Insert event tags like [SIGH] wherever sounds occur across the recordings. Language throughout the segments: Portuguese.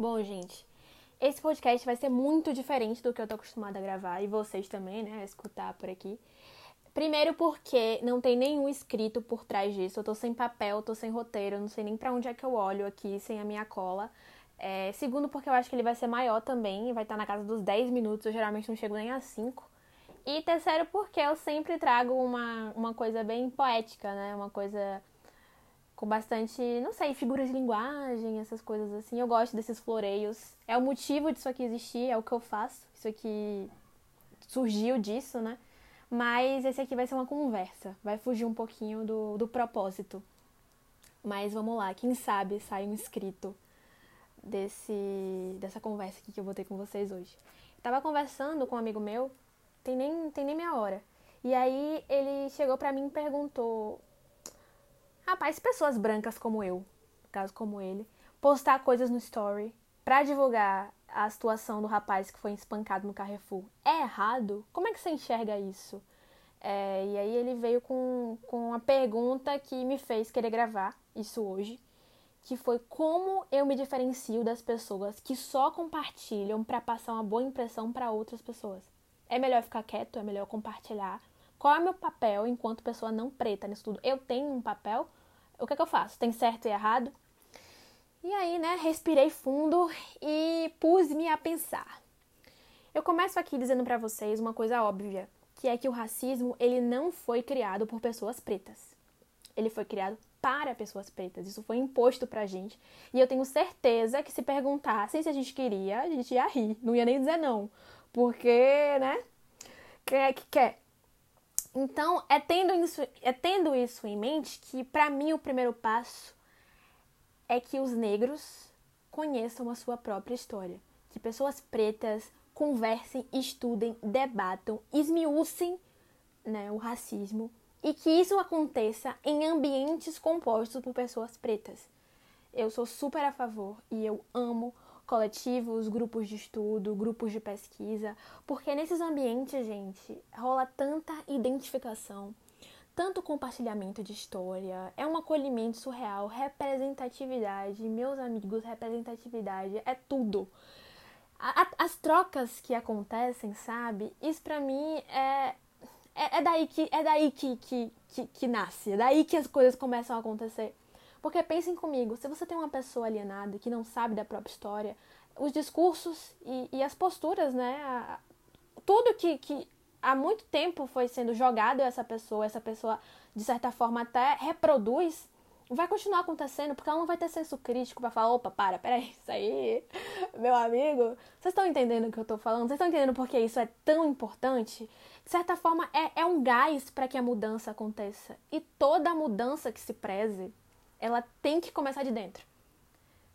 Bom, gente, esse podcast vai ser muito diferente do que eu tô acostumada a gravar e vocês também, né, a escutar por aqui. Primeiro porque não tem nenhum escrito por trás disso. Eu tô sem papel, tô sem roteiro, não sei nem para onde é que eu olho aqui sem a minha cola. É, segundo porque eu acho que ele vai ser maior também, vai estar na casa dos 10 minutos, eu geralmente não chego nem a 5. E terceiro porque eu sempre trago uma, uma coisa bem poética, né? Uma coisa com bastante, não sei, figuras de linguagem, essas coisas assim. Eu gosto desses floreios. É o motivo disso aqui existir, é o que eu faço. Isso aqui surgiu disso, né? Mas esse aqui vai ser uma conversa, vai fugir um pouquinho do, do propósito. Mas vamos lá, quem sabe sai um escrito desse, dessa conversa aqui que eu vou ter com vocês hoje. Tava conversando com um amigo meu, tem nem, tem nem meia hora. E aí ele chegou pra mim e perguntou: Rapaz, pessoas brancas como eu, no caso como ele, postar coisas no story para divulgar a situação do rapaz que foi espancado no Carrefour é errado? Como é que você enxerga isso? É, e aí ele veio com, com uma pergunta que me fez querer gravar isso hoje, que foi como eu me diferencio das pessoas que só compartilham para passar uma boa impressão para outras pessoas. É melhor ficar quieto? É melhor compartilhar? Qual é o meu papel enquanto pessoa não preta nisso tudo? Eu tenho um papel o que é que eu faço? Tem certo e errado? E aí, né, respirei fundo e pus-me a pensar. Eu começo aqui dizendo para vocês uma coisa óbvia, que é que o racismo, ele não foi criado por pessoas pretas. Ele foi criado para pessoas pretas. Isso foi imposto pra gente. E eu tenho certeza que se perguntassem se a gente queria, a gente ia rir. Não ia nem dizer não. Porque, né? Quem é que quer? Então, é tendo isso, é tendo isso em mente que, para mim, o primeiro passo é que os negros conheçam a sua própria história. Que pessoas pretas conversem, estudem, debatam, esmiucem né, o racismo e que isso aconteça em ambientes compostos por pessoas pretas. Eu sou super a favor e eu amo coletivos, grupos de estudo, grupos de pesquisa, porque nesses ambientes, gente, rola tanta identificação, tanto compartilhamento de história, é um acolhimento surreal, representatividade, meus amigos, representatividade é tudo. As trocas que acontecem, sabe? Isso pra mim é, é, é daí, que, é daí que, que, que, que nasce, é daí que as coisas começam a acontecer. Porque pensem comigo, se você tem uma pessoa alienada que não sabe da própria história, os discursos e, e as posturas, né? A, tudo que, que há muito tempo foi sendo jogado a essa pessoa, essa pessoa, de certa forma, até reproduz, vai continuar acontecendo, porque ela não vai ter senso crítico para falar, opa, para, peraí, [LAUGHS] isso aí, meu amigo. Vocês estão entendendo o que eu tô falando? Vocês estão entendendo por que isso é tão importante? De certa forma, é, é um gás para que a mudança aconteça. E toda mudança que se preze, ela tem que começar de dentro.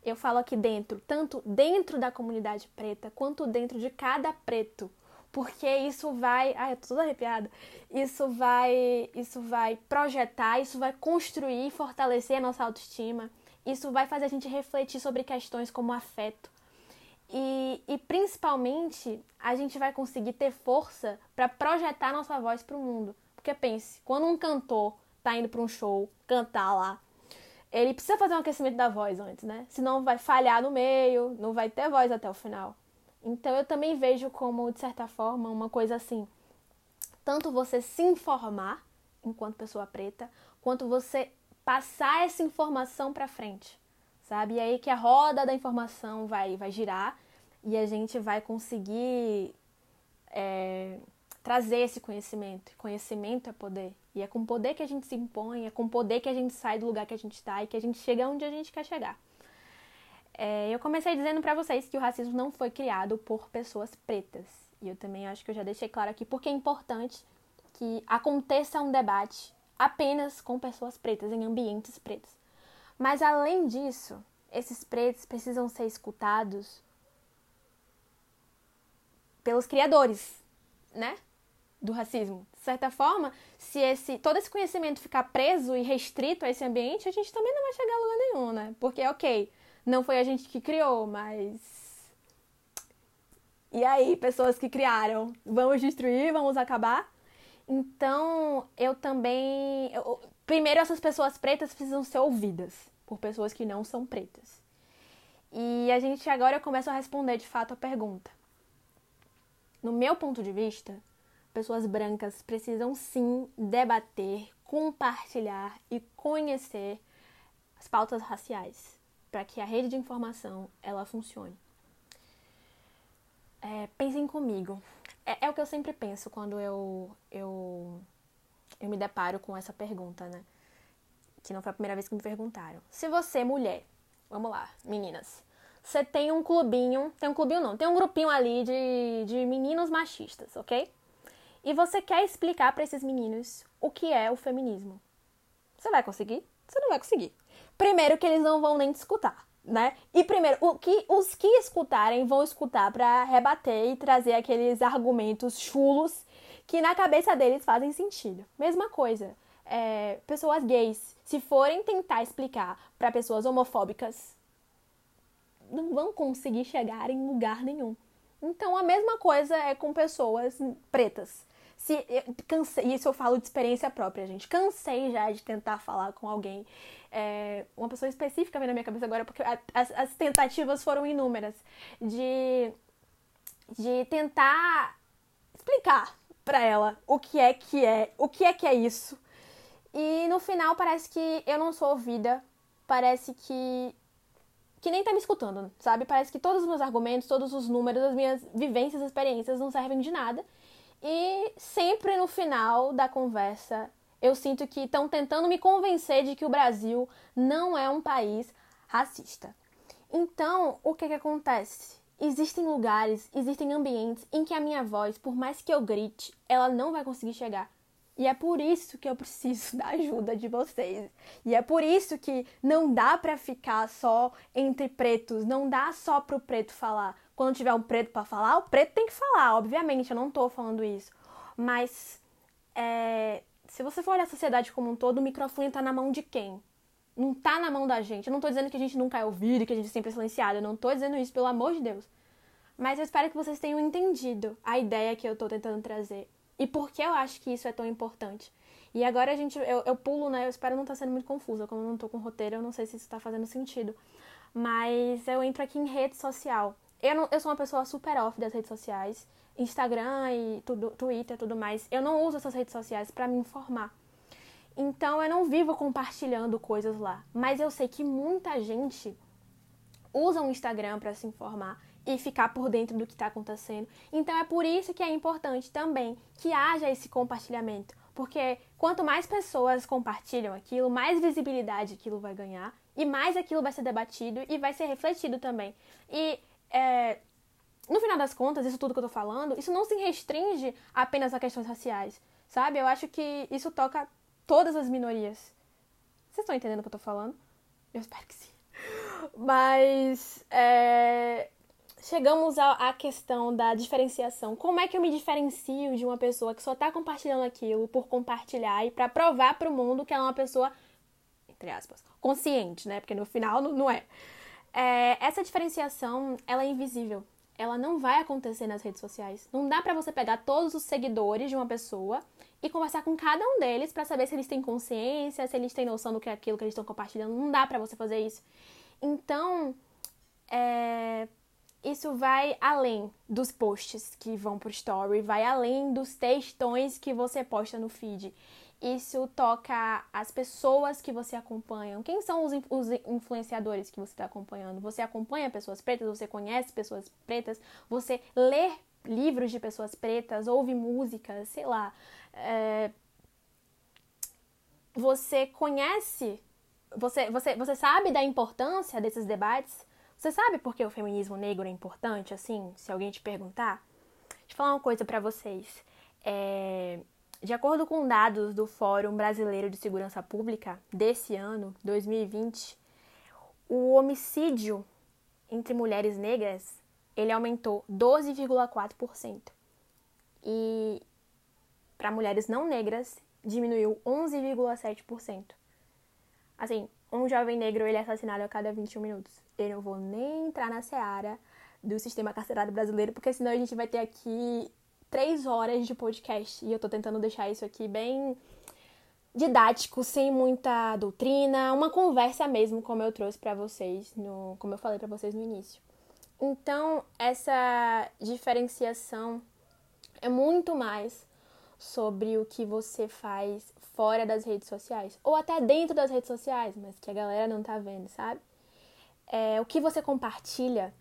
Eu falo aqui dentro, tanto dentro da comunidade preta quanto dentro de cada preto, porque isso vai, ai, eu tô toda arrepiada. Isso vai, isso vai projetar, isso vai construir fortalecer a nossa autoestima. Isso vai fazer a gente refletir sobre questões como afeto. E, e principalmente, a gente vai conseguir ter força para projetar nossa voz para o mundo. Porque pense, quando um cantor tá indo para um show cantar lá, ele precisa fazer um aquecimento da voz antes, né? Senão vai falhar no meio, não vai ter voz até o final. Então eu também vejo como, de certa forma, uma coisa assim, tanto você se informar enquanto pessoa preta, quanto você passar essa informação para frente, sabe? E aí que a roda da informação vai, vai girar e a gente vai conseguir é, trazer esse conhecimento. Conhecimento é poder. E é com poder que a gente se impõe, é com poder que a gente sai do lugar que a gente está e que a gente chega onde a gente quer chegar. É, eu comecei dizendo para vocês que o racismo não foi criado por pessoas pretas. E eu também acho que eu já deixei claro aqui porque é importante que aconteça um debate apenas com pessoas pretas, em ambientes pretos. Mas além disso, esses pretos precisam ser escutados pelos criadores, né? Do racismo. De certa forma, se esse todo esse conhecimento ficar preso e restrito a esse ambiente, a gente também não vai chegar a lugar nenhum, né? Porque, ok, não foi a gente que criou, mas. E aí, pessoas que criaram, vamos destruir, vamos acabar? Então, eu também. Eu... Primeiro, essas pessoas pretas precisam ser ouvidas por pessoas que não são pretas. E a gente agora começa a responder de fato a pergunta. No meu ponto de vista, pessoas brancas precisam sim debater, compartilhar e conhecer as pautas raciais para que a rede de informação ela funcione. É, pensem comigo. É, é, o que eu sempre penso quando eu, eu, eu me deparo com essa pergunta, né? Que não foi a primeira vez que me perguntaram. Se você, mulher, vamos lá, meninas, você tem um clubinho, tem um clubinho não, tem um grupinho ali de, de meninos machistas, ok? E você quer explicar para esses meninos o que é o feminismo. Você vai conseguir? Você não vai conseguir. Primeiro que eles não vão nem te escutar né? E primeiro, o que, os que escutarem vão escutar para rebater e trazer aqueles argumentos chulos que na cabeça deles fazem sentido. Mesma coisa, é, pessoas gays, se forem tentar explicar para pessoas homofóbicas, não vão conseguir chegar em lugar nenhum. Então a mesma coisa é com pessoas pretas. Se, cansei, isso eu falo de experiência própria, gente. Cansei já de tentar falar com alguém é, uma pessoa específica vem na minha cabeça agora, porque as, as tentativas foram inúmeras de, de tentar explicar para ela o que é que é, o que é que é isso. E no final parece que eu não sou ouvida, parece que que nem tá me escutando, sabe? Parece que todos os meus argumentos, todos os números, as minhas vivências, experiências não servem de nada. E sempre no final da conversa eu sinto que estão tentando me convencer de que o Brasil não é um país racista. Então, o que, que acontece? Existem lugares, existem ambientes em que a minha voz, por mais que eu grite, ela não vai conseguir chegar. E é por isso que eu preciso [LAUGHS] da ajuda de vocês. E é por isso que não dá para ficar só entre pretos, não dá só pro preto falar. Quando tiver um preto para falar, o preto tem que falar, obviamente, eu não tô falando isso. Mas é, se você for olhar a sociedade como um todo, o microfone tá na mão de quem? Não tá na mão da gente. Eu não tô dizendo que a gente nunca é ouvido e que a gente é sempre é silenciado. Eu não tô dizendo isso, pelo amor de Deus. Mas eu espero que vocês tenham entendido a ideia que eu tô tentando trazer. E por que eu acho que isso é tão importante. E agora a gente, eu, eu pulo, né? Eu espero não estar tá sendo muito confusa. Como eu não tô com roteiro, eu não sei se isso tá fazendo sentido. Mas eu entro aqui em rede social. Eu, não, eu sou uma pessoa super off das redes sociais. Instagram e tudo, Twitter tudo mais. Eu não uso essas redes sociais para me informar. Então eu não vivo compartilhando coisas lá. Mas eu sei que muita gente usa o Instagram para se informar e ficar por dentro do que está acontecendo. Então é por isso que é importante também que haja esse compartilhamento. Porque quanto mais pessoas compartilham aquilo, mais visibilidade aquilo vai ganhar e mais aquilo vai ser debatido e vai ser refletido também. E é, no final das contas, isso tudo que eu tô falando, isso não se restringe apenas a questões raciais, sabe? Eu acho que isso toca todas as minorias. Vocês estão entendendo o que eu tô falando? Eu espero que sim. Mas é, chegamos à, questão da diferenciação. Como é que eu me diferencio de uma pessoa que só tá compartilhando aquilo por compartilhar e para provar para o mundo que ela é uma pessoa, entre aspas, consciente, né? Porque no final não, não é. É. Essa diferenciação, ela é invisível ela não vai acontecer nas redes sociais. Não dá para você pegar todos os seguidores de uma pessoa e conversar com cada um deles para saber se eles têm consciência, se eles têm noção do que é aquilo que eles estão compartilhando. Não dá para você fazer isso. Então, é... isso vai além dos posts que vão pro story, vai além dos textões que você posta no feed isso toca as pessoas que você acompanha. Quem são os, os influenciadores que você está acompanhando? Você acompanha pessoas pretas? Você conhece pessoas pretas? Você lê livros de pessoas pretas? Ouve música? Sei lá. É... Você conhece? Você, você, você sabe da importância desses debates? Você sabe por que o feminismo negro é importante? Assim, se alguém te perguntar. Deixa eu falar uma coisa para vocês. É de acordo com dados do Fórum Brasileiro de Segurança Pública desse ano, 2020, o homicídio entre mulheres negras ele aumentou 12,4%. E para mulheres não negras diminuiu 11,7%. Assim, um jovem negro ele é assassinado a cada 21 minutos. Eu não vou nem entrar na seara do sistema carcerário brasileiro, porque senão a gente vai ter aqui três horas de podcast e eu tô tentando deixar isso aqui bem didático, sem muita doutrina, uma conversa mesmo, como eu trouxe para vocês, no, como eu falei para vocês no início. Então, essa diferenciação é muito mais sobre o que você faz fora das redes sociais, ou até dentro das redes sociais, mas que a galera não tá vendo, sabe? É, o que você compartilha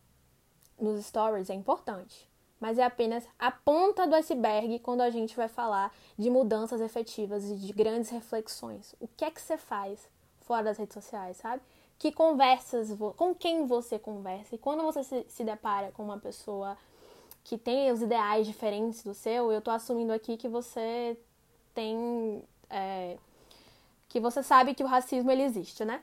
nos stories é importante, mas é apenas a ponta do iceberg quando a gente vai falar de mudanças efetivas e de grandes reflexões. O que é que você faz fora das redes sociais, sabe? Que conversas, com quem você conversa. E quando você se, se depara com uma pessoa que tem os ideais diferentes do seu, eu tô assumindo aqui que você tem. É, que você sabe que o racismo ele existe, né?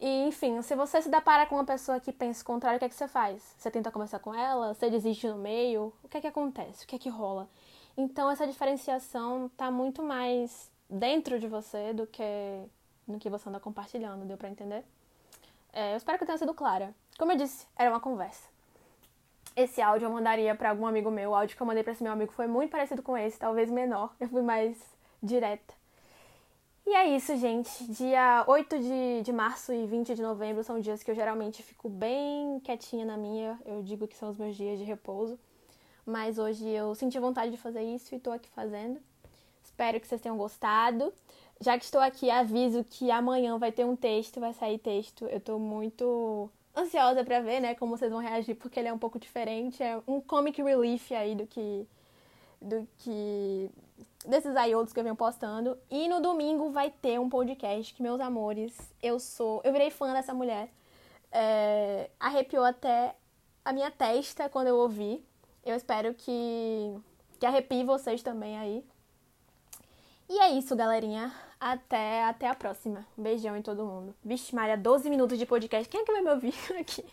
E, enfim, se você se depara com uma pessoa que pensa o contrário, o que é que você faz? Você tenta conversar com ela? Você desiste no meio? O que é que acontece? O que é que rola? Então, essa diferenciação tá muito mais dentro de você do que no que você anda compartilhando, deu pra entender? É, eu espero que tenha sido clara. Como eu disse, era uma conversa. Esse áudio eu mandaria para algum amigo meu. O áudio que eu mandei para esse meu amigo foi muito parecido com esse, talvez menor. Eu fui mais direta. E é isso, gente. Dia 8 de, de março e 20 de novembro são dias que eu geralmente fico bem quietinha na minha. Eu digo que são os meus dias de repouso. Mas hoje eu senti vontade de fazer isso e tô aqui fazendo. Espero que vocês tenham gostado. Já que estou aqui, aviso que amanhã vai ter um texto, vai sair texto. Eu tô muito ansiosa para ver, né, como vocês vão reagir, porque ele é um pouco diferente. É um comic relief aí do que. Do que desses aí outros que eu venho postando. E no domingo vai ter um podcast que, meus amores, eu sou. Eu virei fã dessa mulher. É, arrepiou até a minha testa quando eu ouvi. Eu espero que, que arrepie vocês também aí. E é isso, galerinha. Até, até a próxima. Um beijão em todo mundo. Vixe, Maria, 12 minutos de podcast. Quem é que vai me ouvir [LAUGHS] aqui?